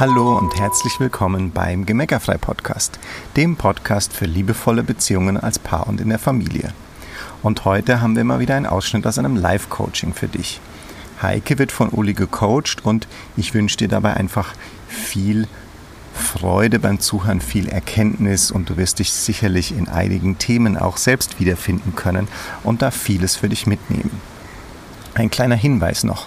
Hallo und herzlich willkommen beim Gemeckerfrei Podcast, dem Podcast für liebevolle Beziehungen als Paar und in der Familie. Und heute haben wir mal wieder einen Ausschnitt aus einem Live-Coaching für dich. Heike wird von Uli gecoacht und ich wünsche dir dabei einfach viel Freude beim Zuhören, viel Erkenntnis und du wirst dich sicherlich in einigen Themen auch selbst wiederfinden können und da vieles für dich mitnehmen. Ein kleiner Hinweis noch.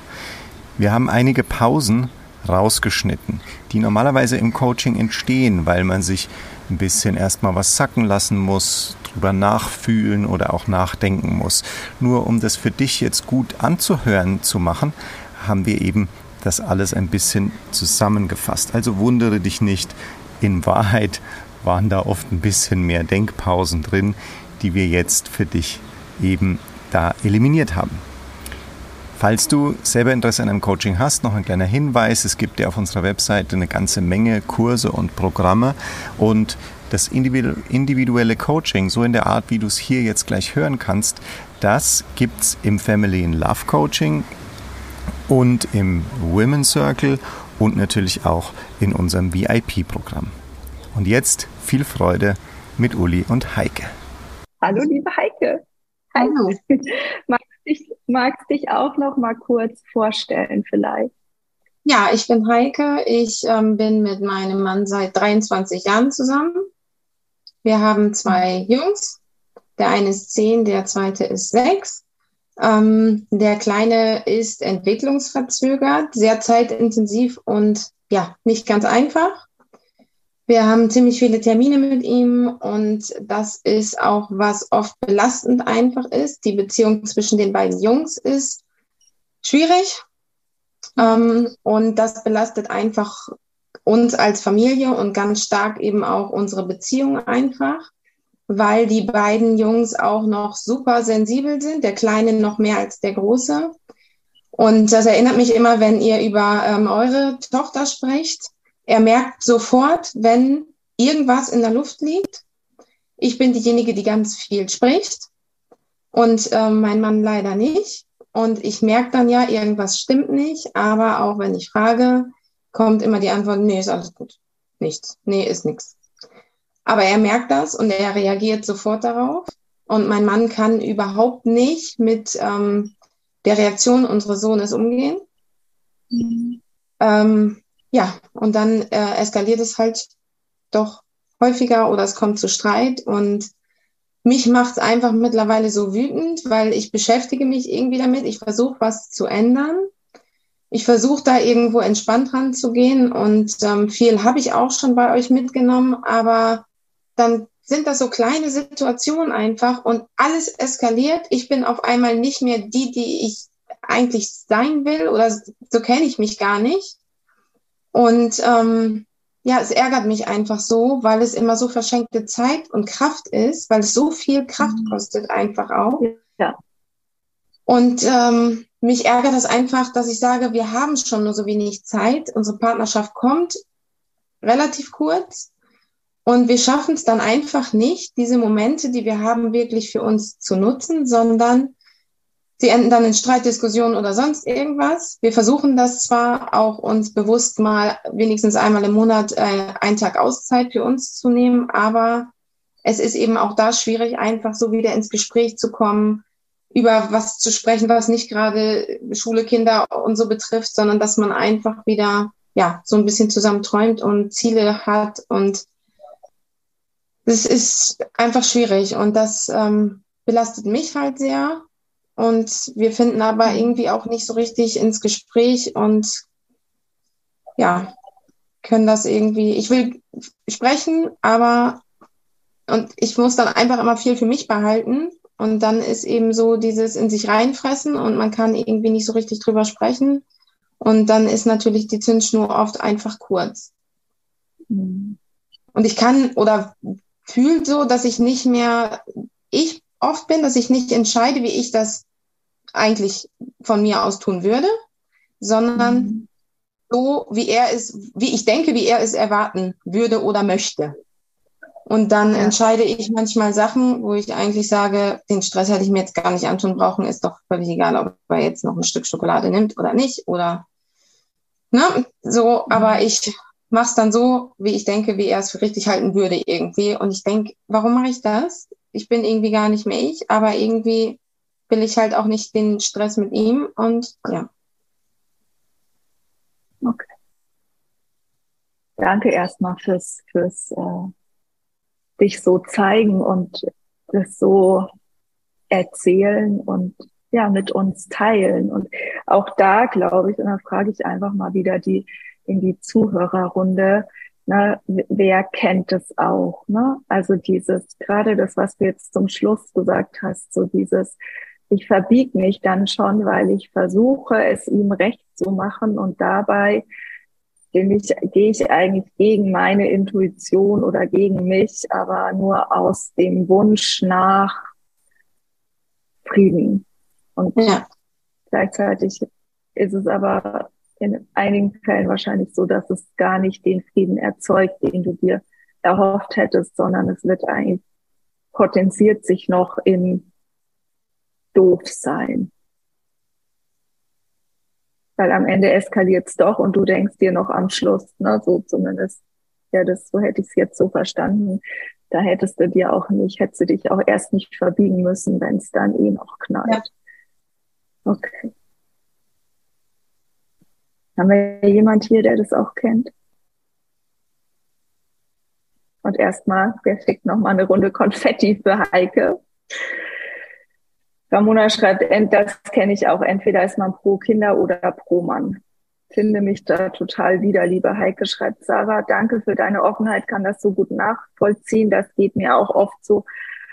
Wir haben einige Pausen rausgeschnitten, die normalerweise im Coaching entstehen, weil man sich ein bisschen erstmal was sacken lassen muss, drüber nachfühlen oder auch nachdenken muss. Nur um das für dich jetzt gut anzuhören zu machen, haben wir eben das alles ein bisschen zusammengefasst. Also wundere dich nicht, in Wahrheit waren da oft ein bisschen mehr Denkpausen drin, die wir jetzt für dich eben da eliminiert haben. Falls du selber Interesse an einem Coaching hast, noch ein kleiner Hinweis. Es gibt ja auf unserer Webseite eine ganze Menge Kurse und Programme und das individuelle Coaching, so in der Art, wie du es hier jetzt gleich hören kannst, das gibt es im Family in Love Coaching und im Women's Circle und natürlich auch in unserem VIP-Programm. Und jetzt viel Freude mit Uli und Heike. Hallo, liebe Heike. Hallo. Magst dich, magst dich auch noch mal kurz vorstellen vielleicht? Ja, ich bin Heike. Ich ähm, bin mit meinem Mann seit 23 Jahren zusammen. Wir haben zwei Jungs. Der eine ist zehn, der zweite ist sechs. Ähm, der Kleine ist entwicklungsverzögert, sehr zeitintensiv und ja, nicht ganz einfach. Wir haben ziemlich viele Termine mit ihm und das ist auch, was oft belastend einfach ist. Die Beziehung zwischen den beiden Jungs ist schwierig ähm, und das belastet einfach uns als Familie und ganz stark eben auch unsere Beziehung einfach weil die beiden Jungs auch noch super sensibel sind, der Kleine noch mehr als der Große. Und das erinnert mich immer, wenn ihr über ähm, eure Tochter sprecht. Er merkt sofort, wenn irgendwas in der Luft liegt. Ich bin diejenige, die ganz viel spricht und ähm, mein Mann leider nicht. Und ich merke dann ja, irgendwas stimmt nicht. Aber auch wenn ich frage, kommt immer die Antwort, nee, ist alles gut. Nichts. Nee, ist nichts. Aber er merkt das und er reagiert sofort darauf. Und mein Mann kann überhaupt nicht mit ähm, der Reaktion unseres Sohnes umgehen. Mhm. Ähm, ja, und dann äh, eskaliert es halt doch häufiger oder es kommt zu Streit. Und mich macht es einfach mittlerweile so wütend, weil ich beschäftige mich irgendwie damit. Ich versuche was zu ändern. Ich versuche da irgendwo entspannt ranzugehen und ähm, viel habe ich auch schon bei euch mitgenommen, aber dann sind das so kleine Situationen einfach und alles eskaliert. Ich bin auf einmal nicht mehr die, die ich eigentlich sein will oder so kenne ich mich gar nicht. Und ähm, ja, es ärgert mich einfach so, weil es immer so verschenkte Zeit und Kraft ist, weil es so viel Kraft mhm. kostet einfach auch. Ja. Und ähm, mich ärgert es einfach, dass ich sage, wir haben schon nur so wenig Zeit. Unsere Partnerschaft kommt relativ kurz und wir schaffen es dann einfach nicht, diese Momente, die wir haben, wirklich für uns zu nutzen, sondern sie enden dann in Streitdiskussionen oder sonst irgendwas. Wir versuchen das zwar auch uns bewusst mal wenigstens einmal im Monat äh, einen Tag Auszeit für uns zu nehmen, aber es ist eben auch da schwierig, einfach so wieder ins Gespräch zu kommen, über was zu sprechen, was nicht gerade Schule, Kinder und so betrifft, sondern dass man einfach wieder ja so ein bisschen zusammen träumt und Ziele hat und das ist einfach schwierig und das ähm, belastet mich halt sehr. Und wir finden aber mhm. irgendwie auch nicht so richtig ins Gespräch und ja, können das irgendwie, ich will sprechen, aber und ich muss dann einfach immer viel für mich behalten. Und dann ist eben so dieses in sich reinfressen und man kann irgendwie nicht so richtig drüber sprechen. Und dann ist natürlich die Zündschnur oft einfach kurz. Mhm. Und ich kann oder fühlt so, dass ich nicht mehr ich oft bin, dass ich nicht entscheide, wie ich das eigentlich von mir aus tun würde, sondern mhm. so, wie er es, wie ich denke, wie er es erwarten würde oder möchte. Und dann ja. entscheide ich manchmal Sachen, wo ich eigentlich sage, den Stress hätte ich mir jetzt gar nicht antun brauchen, ist doch völlig egal, ob er jetzt noch ein Stück Schokolade nimmt oder nicht oder ne, so, aber mhm. ich mach's dann so, wie ich denke, wie er es für richtig halten würde irgendwie. Und ich denke, warum mache ich das? Ich bin irgendwie gar nicht mehr ich, aber irgendwie will ich halt auch nicht den Stress mit ihm und ja. Okay. Danke erstmal fürs, fürs äh, dich so zeigen und das so erzählen und ja, mit uns teilen. Und auch da glaube ich, und da frage ich einfach mal wieder die, in die Zuhörerrunde, ne, wer kennt es auch? Ne? Also dieses, gerade das, was du jetzt zum Schluss gesagt hast, so dieses, ich verbieg mich dann schon, weil ich versuche, es ihm recht zu machen und dabei ich, gehe ich eigentlich gegen meine Intuition oder gegen mich, aber nur aus dem Wunsch nach Frieden. Und ja. gleichzeitig ist es aber in einigen Fällen wahrscheinlich so, dass es gar nicht den Frieden erzeugt, den du dir erhofft hättest, sondern es wird eigentlich potenziert sich noch in doof sein. Weil am Ende eskaliert es doch und du denkst dir noch am Schluss, ne, so zumindest, ja, das, so hätte ich es jetzt so verstanden. Da hättest du dir auch nicht, hättest du dich auch erst nicht verbiegen müssen, wenn es dann eh noch knallt. Ja. Okay. Haben wir jemand hier, der das auch kennt? Und erstmal, wer schickt noch mal eine Runde Konfetti für Heike? Ramona schreibt, das kenne ich auch. Entweder ist man pro Kinder oder pro Mann. Finde mich da total wieder, liebe Heike, schreibt Sarah. Danke für deine Offenheit, kann das so gut nachvollziehen. Das geht mir auch oft so.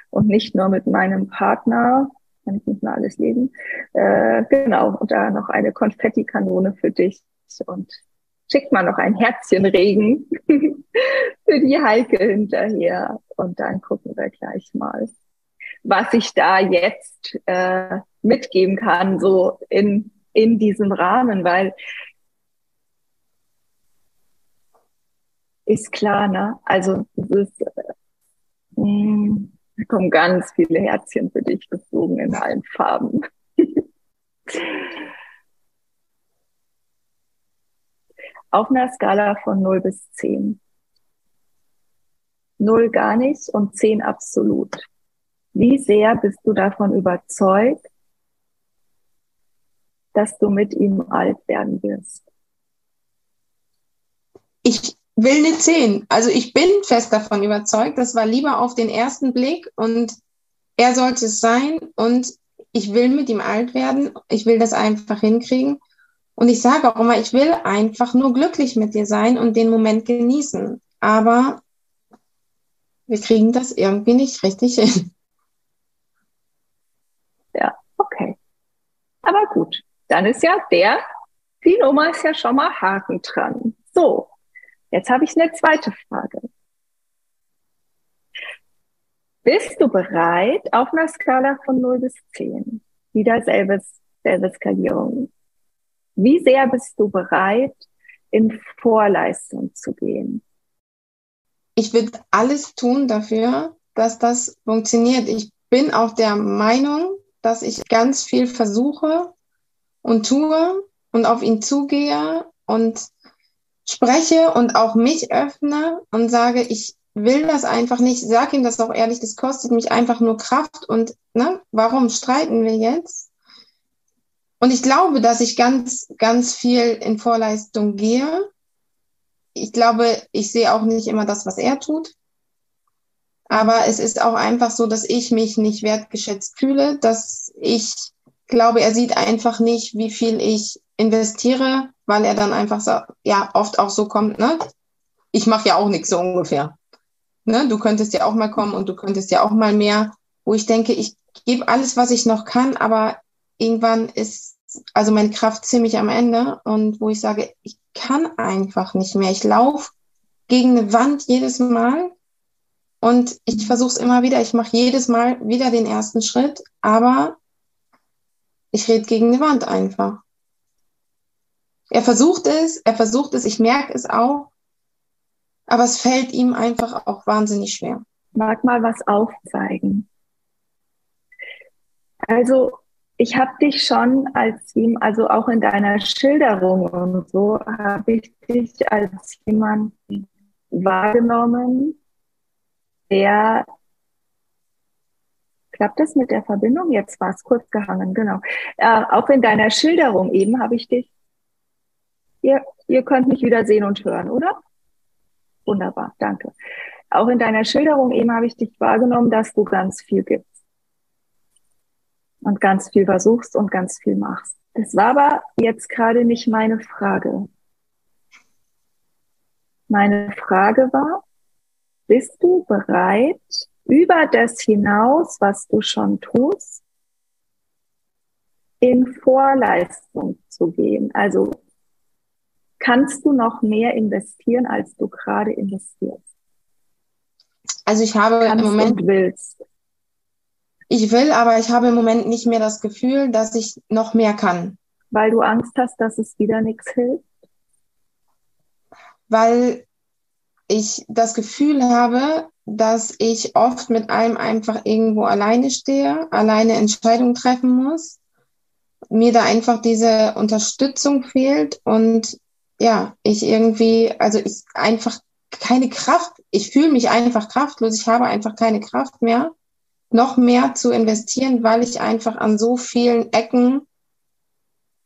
Und nicht nur mit meinem Partner kann ich nicht mehr alles leben. Äh, genau, und da noch eine Konfettikanone für dich und schickt mal noch ein Herzchenregen für die Heike hinterher und dann gucken wir gleich mal, was ich da jetzt äh, mitgeben kann, so in, in diesem Rahmen, weil ist klar, ne? Also es ist, äh, hm, da kommen ganz viele Herzchen für dich geflogen in allen Farben. Auf einer Skala von 0 bis 10. 0 gar nicht und 10 absolut. Wie sehr bist du davon überzeugt, dass du mit ihm alt werden wirst? Ich will eine 10. Also ich bin fest davon überzeugt. Das war lieber auf den ersten Blick und er sollte es sein und ich will mit ihm alt werden. Ich will das einfach hinkriegen. Und ich sage auch immer, ich will einfach nur glücklich mit dir sein und den Moment genießen. Aber wir kriegen das irgendwie nicht richtig hin. Ja, okay. Aber gut, dann ist ja der, die Nummer ist ja schon mal Haken dran. So, Jetzt habe ich eine zweite Frage. Bist du bereit auf einer Skala von 0 bis 10? Wieder selbes, selbe Skalierung. Wie sehr bist du bereit, in Vorleistung zu gehen? Ich würde alles tun dafür, dass das funktioniert. Ich bin auch der Meinung, dass ich ganz viel versuche und tue und auf ihn zugehe und spreche und auch mich öffne und sage, ich will das einfach nicht, sag ihm das auch ehrlich, das kostet mich einfach nur Kraft und ne, warum streiten wir jetzt? Und ich glaube, dass ich ganz, ganz viel in Vorleistung gehe. Ich glaube, ich sehe auch nicht immer das, was er tut. Aber es ist auch einfach so, dass ich mich nicht wertgeschätzt fühle, dass ich glaube, er sieht einfach nicht, wie viel ich investiere, weil er dann einfach so, ja, oft auch so kommt, ne? Ich mache ja auch nichts so ungefähr. Ne? Du könntest ja auch mal kommen und du könntest ja auch mal mehr, wo ich denke, ich gebe alles, was ich noch kann, aber irgendwann ist also meine Kraft ziemlich am Ende und wo ich sage, ich kann einfach nicht mehr. Ich laufe gegen eine Wand jedes Mal und ich versuche es immer wieder. Ich mache jedes Mal wieder den ersten Schritt, aber ich rede gegen eine Wand einfach. Er versucht es, er versucht es, ich merke es auch, aber es fällt ihm einfach auch wahnsinnig schwer. Mag mal was aufzeigen. Also ich habe dich schon als ihm, also auch in deiner Schilderung und so, habe ich dich als jemand wahrgenommen, der klappt das mit der Verbindung? Jetzt war es kurz gehangen, genau. Äh, auch in deiner Schilderung eben habe ich dich. Ihr, ihr könnt mich wieder sehen und hören, oder? Wunderbar, danke. Auch in deiner Schilderung eben habe ich dich wahrgenommen, dass du ganz viel gibst und ganz viel versuchst und ganz viel machst. Das war aber jetzt gerade nicht meine Frage. Meine Frage war, bist du bereit, über das hinaus, was du schon tust, in Vorleistung zu gehen? Also kannst du noch mehr investieren, als du gerade investierst? Also ich habe kannst im Moment willst. Ich will, aber ich habe im Moment nicht mehr das Gefühl, dass ich noch mehr kann. Weil du Angst hast, dass es wieder nichts hilft? Weil ich das Gefühl habe, dass ich oft mit allem einfach irgendwo alleine stehe, alleine Entscheidungen treffen muss, mir da einfach diese Unterstützung fehlt und ja, ich irgendwie, also ich einfach keine Kraft, ich fühle mich einfach kraftlos, ich habe einfach keine Kraft mehr noch mehr zu investieren, weil ich einfach an so vielen Ecken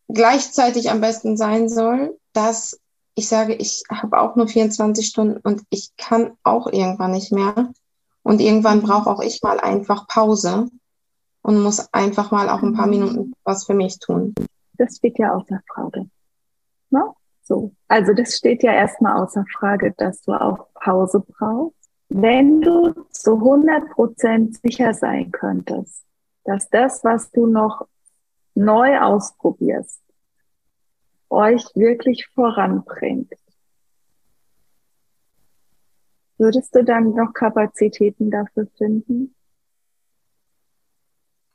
gleichzeitig am besten sein soll, dass ich sage, ich habe auch nur 24 Stunden und ich kann auch irgendwann nicht mehr. Und irgendwann brauche auch ich mal einfach Pause und muss einfach mal auch ein paar Minuten was für mich tun. Das steht ja außer Frage. Ne? So. Also das steht ja erstmal außer Frage, dass du auch Pause brauchst. Wenn du zu 100 Prozent sicher sein könntest, dass das, was du noch neu ausprobierst, euch wirklich voranbringt, würdest du dann noch Kapazitäten dafür finden?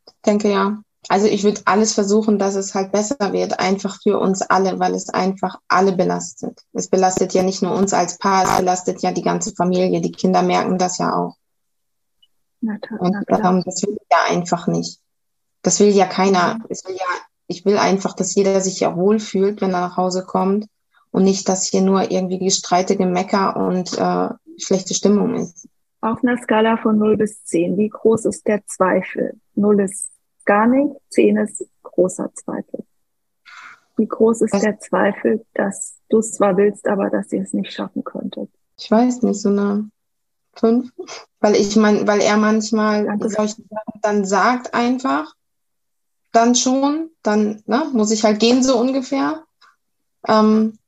Ich denke ja. Also ich würde alles versuchen, dass es halt besser wird, einfach für uns alle, weil es einfach alle belastet. Es belastet ja nicht nur uns als Paar, es belastet ja die ganze Familie. Die Kinder merken das ja auch. Na, Und ähm, das will ich ja einfach nicht. Das will ja keiner. Es will ja, ich will einfach, dass jeder sich ja wohlfühlt, wenn er nach Hause kommt und nicht, dass hier nur irgendwie Gestreite, Gemecker und äh, schlechte Stimmung ist. Auf einer Skala von 0 bis 10, wie groß ist der Zweifel? 0 ist gar nicht. Zehn ist großer Zweifel. Wie groß ist Was? der Zweifel, dass du es zwar willst, aber dass ihr es nicht schaffen könntet? Ich weiß nicht, so eine fünf. Weil ich mein, weil er manchmal Danke. solche Sachen dann sagt einfach, dann schon, dann ne, muss ich halt gehen, so ungefähr. Ähm,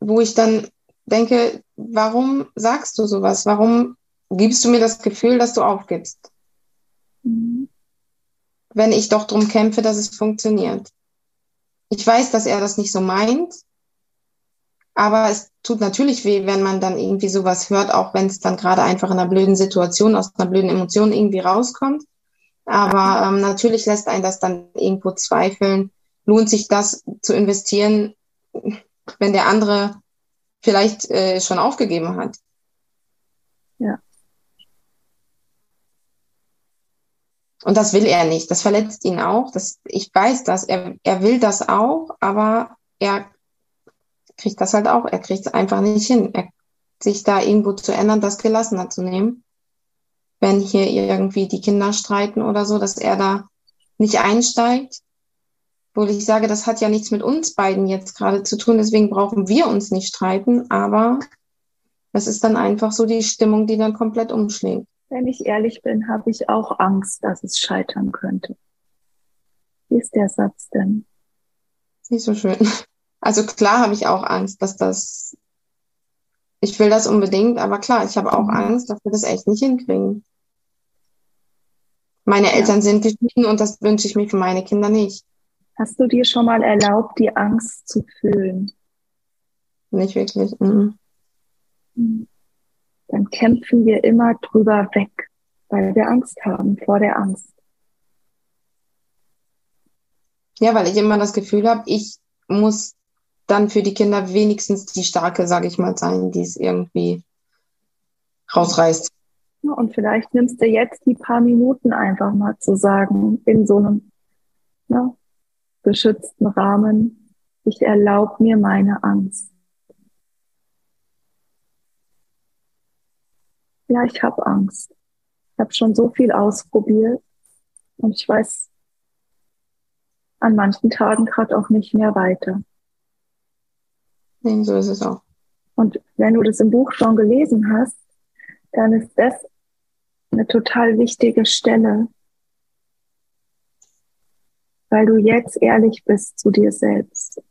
wo ich dann denke, warum sagst du sowas? Warum gibst du mir das Gefühl, dass du aufgibst? Mhm wenn ich doch drum kämpfe, dass es funktioniert. Ich weiß, dass er das nicht so meint, aber es tut natürlich weh, wenn man dann irgendwie sowas hört, auch wenn es dann gerade einfach in einer blöden Situation, aus einer blöden Emotion irgendwie rauskommt. Aber ähm, natürlich lässt einen das dann irgendwo zweifeln. Lohnt sich das zu investieren, wenn der andere vielleicht äh, schon aufgegeben hat? Und das will er nicht. Das verletzt ihn auch. Das, ich weiß das. Er, er will das auch, aber er kriegt das halt auch. Er kriegt es einfach nicht hin. Er, sich da irgendwo zu ändern, das gelassener zu nehmen. Wenn hier irgendwie die Kinder streiten oder so, dass er da nicht einsteigt. Obwohl ich sage, das hat ja nichts mit uns beiden jetzt gerade zu tun. Deswegen brauchen wir uns nicht streiten. Aber das ist dann einfach so die Stimmung, die dann komplett umschlägt. Wenn ich ehrlich bin, habe ich auch Angst, dass es scheitern könnte. Wie ist der Satz denn? Nicht so schön. Also klar habe ich auch Angst, dass das, ich will das unbedingt, aber klar, ich habe auch mhm. Angst, dass wir das echt nicht hinkriegen. Meine ja. Eltern sind geschieden und das wünsche ich mir für meine Kinder nicht. Hast du dir schon mal erlaubt, die Angst zu fühlen? Nicht wirklich. Mhm. mhm dann kämpfen wir immer drüber weg, weil wir Angst haben vor der Angst. Ja, weil ich immer das Gefühl habe, ich muss dann für die Kinder wenigstens die starke, sage ich mal, sein, die es irgendwie rausreißt. Und vielleicht nimmst du jetzt die paar Minuten einfach mal zu sagen, in so einem ne, beschützten Rahmen. Ich erlaube mir meine Angst. Ja, ich habe Angst. Ich habe schon so viel ausprobiert und ich weiß an manchen Tagen gerade auch nicht mehr weiter. Nee, so ist es auch. Und wenn du das im Buch schon gelesen hast, dann ist das eine total wichtige Stelle, weil du jetzt ehrlich bist zu dir selbst.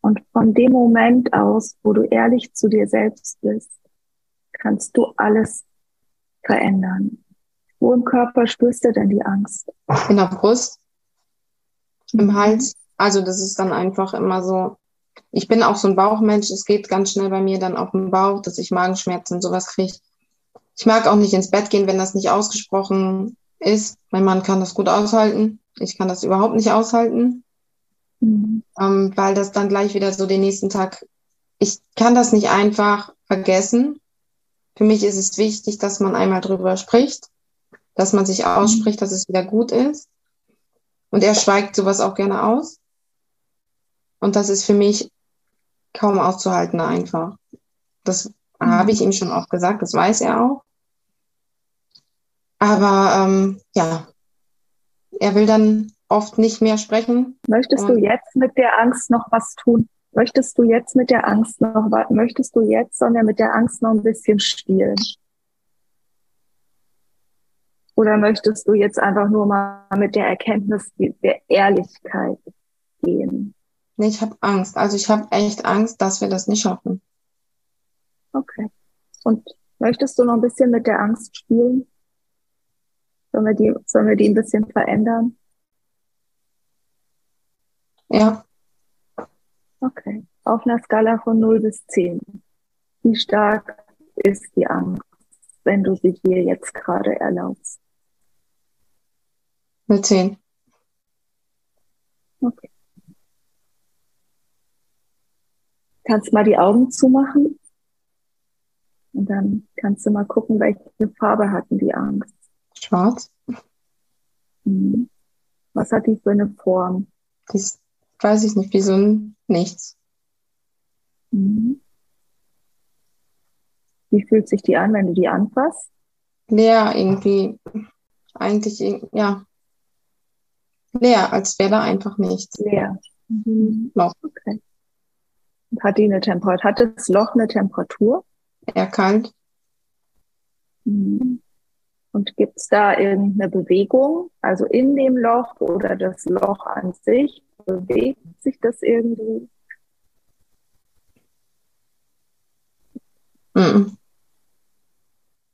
Und von dem Moment aus, wo du ehrlich zu dir selbst bist, kannst du alles verändern. Wo im Körper spürst du denn die Angst? In der Brust, im Hals. Also das ist dann einfach immer so. Ich bin auch so ein Bauchmensch. Es geht ganz schnell bei mir dann auf den Bauch, dass ich Magenschmerzen und sowas kriege. Ich mag auch nicht ins Bett gehen, wenn das nicht ausgesprochen ist. Mein Mann kann das gut aushalten. Ich kann das überhaupt nicht aushalten, mhm. ähm, weil das dann gleich wieder so den nächsten Tag, ich kann das nicht einfach vergessen. Für mich ist es wichtig, dass man einmal drüber spricht, dass man sich mhm. ausspricht, dass es wieder gut ist. Und er schweigt sowas auch gerne aus. Und das ist für mich kaum auszuhalten einfach. Das mhm. habe ich ihm schon oft gesagt, das weiß er auch. Aber ähm, ja, er will dann oft nicht mehr sprechen. Möchtest du jetzt mit der Angst noch was tun? Möchtest du jetzt mit der Angst noch was? Möchtest du jetzt, sondern mit der Angst noch ein bisschen spielen? Oder möchtest du jetzt einfach nur mal mit der Erkenntnis der Ehrlichkeit gehen? Nee, ich habe Angst. Also ich habe echt Angst, dass wir das nicht schaffen. Okay. Und möchtest du noch ein bisschen mit der Angst spielen? Sollen wir die, sollen wir die ein bisschen verändern? Ja. Okay. Auf einer Skala von 0 bis 10. Wie stark ist die Angst, wenn du sie dir jetzt gerade erlaubst? Eine 10. Okay. Kannst mal die Augen zumachen? Und dann kannst du mal gucken, welche Farbe hatten die Angst. Schwarz. Mhm. Was hat die für eine Form? Das weiß ich nicht, wie so ein Nichts. Mhm. Wie fühlt sich die an, wenn du die anfasst? Leer irgendwie. Eigentlich, ja. Leer, als wäre da einfach nichts. Leer. Mhm. Loch. Okay. Hat die eine Temperatur? Hat das Loch eine Temperatur? Eher kalt. Mhm. Und gibt es da irgendeine Bewegung, also in dem Loch oder das Loch an sich? Bewegt sich das irgendwie?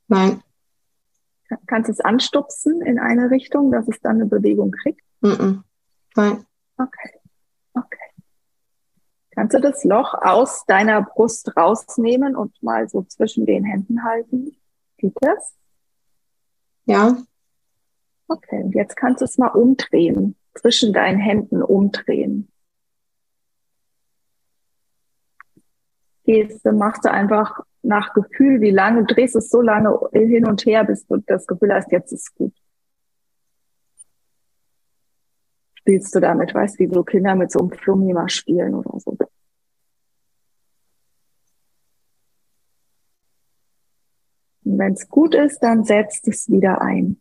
Nein. Kannst du es anstupsen in eine Richtung, dass es dann eine Bewegung kriegt? Mm Nein. Okay. Okay. Kannst du das Loch aus deiner Brust rausnehmen und mal so zwischen den Händen halten? Geht das? Ja. Okay, und jetzt kannst du es mal umdrehen, zwischen deinen Händen umdrehen. Gehst, machst du einfach nach Gefühl, wie lange, drehst es so lange hin und her, bis du das Gefühl hast, jetzt ist gut. Spielst du damit, weißt, wie so Kinder mit so einem Flummi mal spielen oder so. Und wenn es gut ist, dann setzt es wieder ein.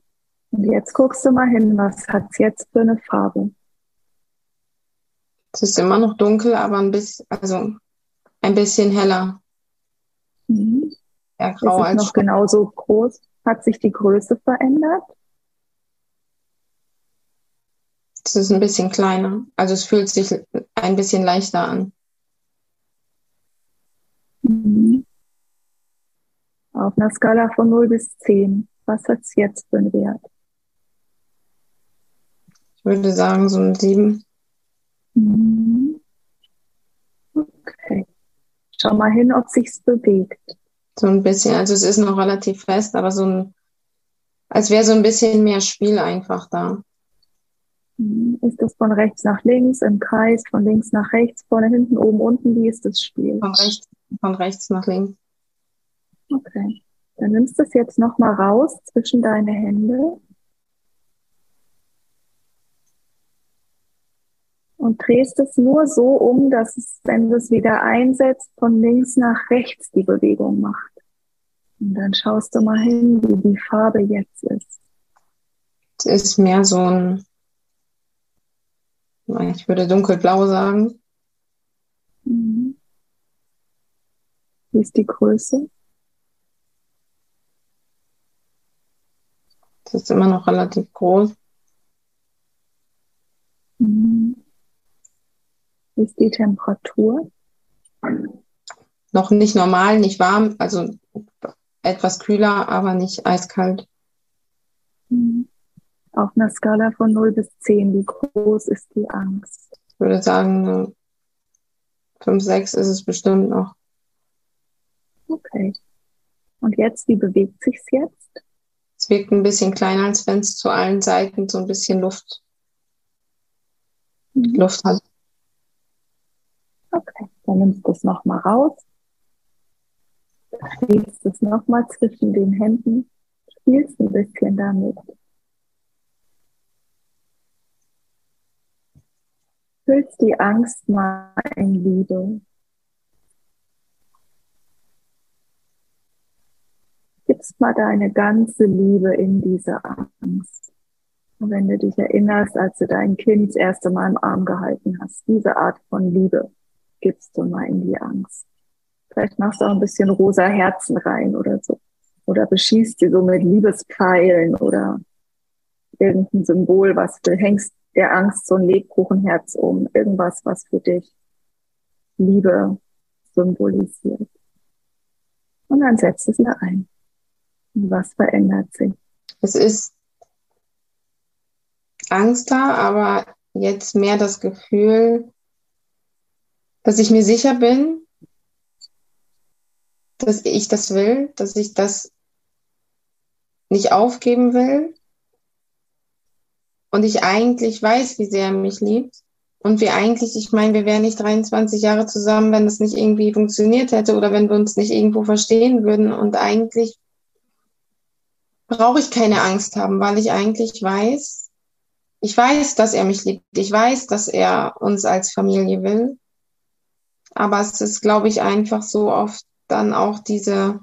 Und jetzt guckst du mal hin, was hat es jetzt für eine Farbe? Es ist immer noch dunkel, aber ein bisschen, also ein bisschen heller. Mhm. Ja, grau ist es noch genauso groß? Hat sich die Größe verändert? Es ist ein bisschen kleiner. Also es fühlt sich ein bisschen leichter an. Mhm. Auf einer Skala von 0 bis 10, was hat es jetzt für einen Wert? Ich würde sagen, so ein 7. Mhm. Okay. Schau mal hin, ob sich's bewegt. So ein bisschen, also es ist noch relativ fest, aber so ein, als wäre so ein bisschen mehr Spiel einfach da. Mhm. Ist das von rechts nach links, im Kreis, von links nach rechts, vorne, hinten, oben, unten? Wie ist das Spiel? Von rechts, von rechts nach links. Okay. Dann nimmst du es jetzt nochmal raus zwischen deine Hände. Und drehst es nur so um, dass es, wenn du es wieder einsetzt, von links nach rechts die Bewegung macht. Und dann schaust du mal hin, wie die Farbe jetzt ist. Es ist mehr so ein, ich würde dunkelblau sagen. Mhm. Wie ist die Größe? Das ist immer noch relativ groß. Wie ist die Temperatur? Noch nicht normal, nicht warm, also etwas kühler, aber nicht eiskalt. Mhm. Auf einer Skala von 0 bis 10, wie groß ist die Angst? Ich würde sagen, 5, 6 ist es bestimmt noch. Okay. Und jetzt, wie bewegt sich's jetzt? Es wirkt ein bisschen kleiner, als wenn es zu allen Seiten so ein bisschen Luft, mhm. Luft hat. Dann nimmst du es nochmal raus. Schiebst es nochmal zwischen den Händen. Spielst ein bisschen damit. Füllst die Angst mal in Liebe. Gibst mal deine ganze Liebe in diese Angst. Und wenn du dich erinnerst, als du dein Kind das erste Mal im Arm gehalten hast, diese Art von Liebe gibst du mal in die Angst. Vielleicht machst du auch ein bisschen rosa Herzen rein oder so. Oder beschießt die so mit Liebespfeilen oder irgendein Symbol, was du hängst der Angst so ein Lebkuchenherz um. Irgendwas, was für dich Liebe symbolisiert. Und dann setzt es wieder ein. Und was verändert sich? Es ist Angst da, aber jetzt mehr das Gefühl, dass ich mir sicher bin, dass ich das will, dass ich das nicht aufgeben will. Und ich eigentlich weiß, wie sehr er mich liebt. Und wir eigentlich, ich meine, wir wären nicht 23 Jahre zusammen, wenn das nicht irgendwie funktioniert hätte oder wenn wir uns nicht irgendwo verstehen würden. Und eigentlich brauche ich keine Angst haben, weil ich eigentlich weiß, ich weiß, dass er mich liebt, ich weiß, dass er uns als Familie will aber es ist, glaube ich, einfach so oft dann auch diese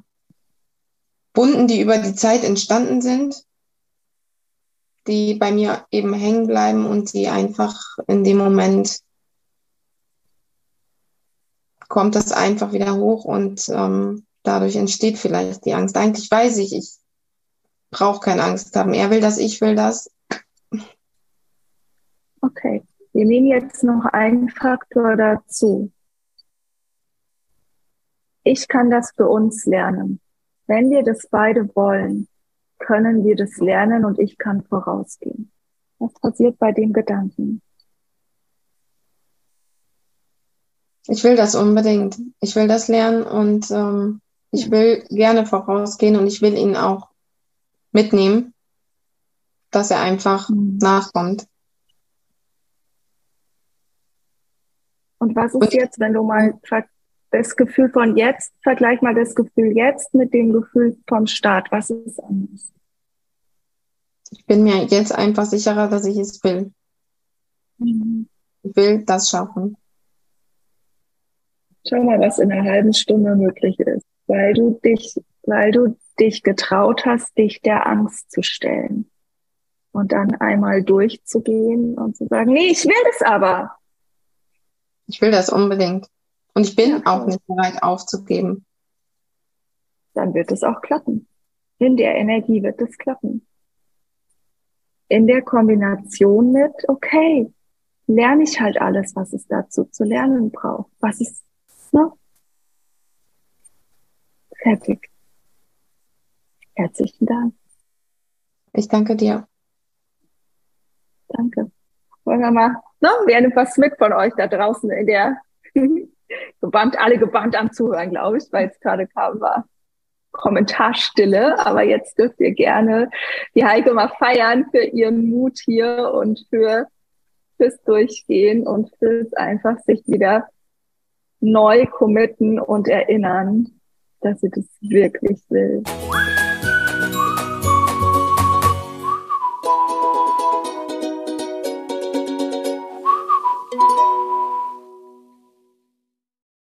Wunden, die über die Zeit entstanden sind, die bei mir eben hängen bleiben und die einfach in dem Moment kommt das einfach wieder hoch und ähm, dadurch entsteht vielleicht die Angst. Eigentlich weiß ich, ich brauche keine Angst haben. Er will das, ich will das. Okay, wir nehmen jetzt noch einen Faktor dazu ich kann das für uns lernen. Wenn wir das beide wollen, können wir das lernen und ich kann vorausgehen. Was passiert bei dem Gedanken? Ich will das unbedingt. Ich will das lernen und ähm, ich will gerne vorausgehen und ich will ihn auch mitnehmen, dass er einfach mhm. nachkommt. Und was ist jetzt, wenn du mal das Gefühl von jetzt, vergleich mal das Gefühl jetzt mit dem Gefühl vom Start. Was ist anders? Ich bin mir jetzt einfach sicherer, dass ich es will. Mhm. Ich will das schaffen. Schau mal, was in einer halben Stunde möglich ist, weil du dich, weil du dich getraut hast, dich der Angst zu stellen und dann einmal durchzugehen und zu sagen, nee, ich will das aber. Ich will das unbedingt. Und ich bin ja, auch nicht bereit aufzugeben. Dann wird es auch klappen. In der Energie wird es klappen. In der Kombination mit, okay, lerne ich halt alles, was es dazu zu lernen braucht. Was ist, ne? Fertig. Herzlichen Dank. Ich danke dir. Danke. Wollen wir mal, ne? Wer nimmt was mit von euch da draußen in der gebannt, alle gebannt am Zuhören, glaube ich, weil es gerade kam, war Kommentarstille. Aber jetzt dürft ihr gerne die Heike mal feiern für ihren Mut hier und für fürs Durchgehen und fürs einfach sich wieder neu committen und erinnern, dass sie das wirklich will.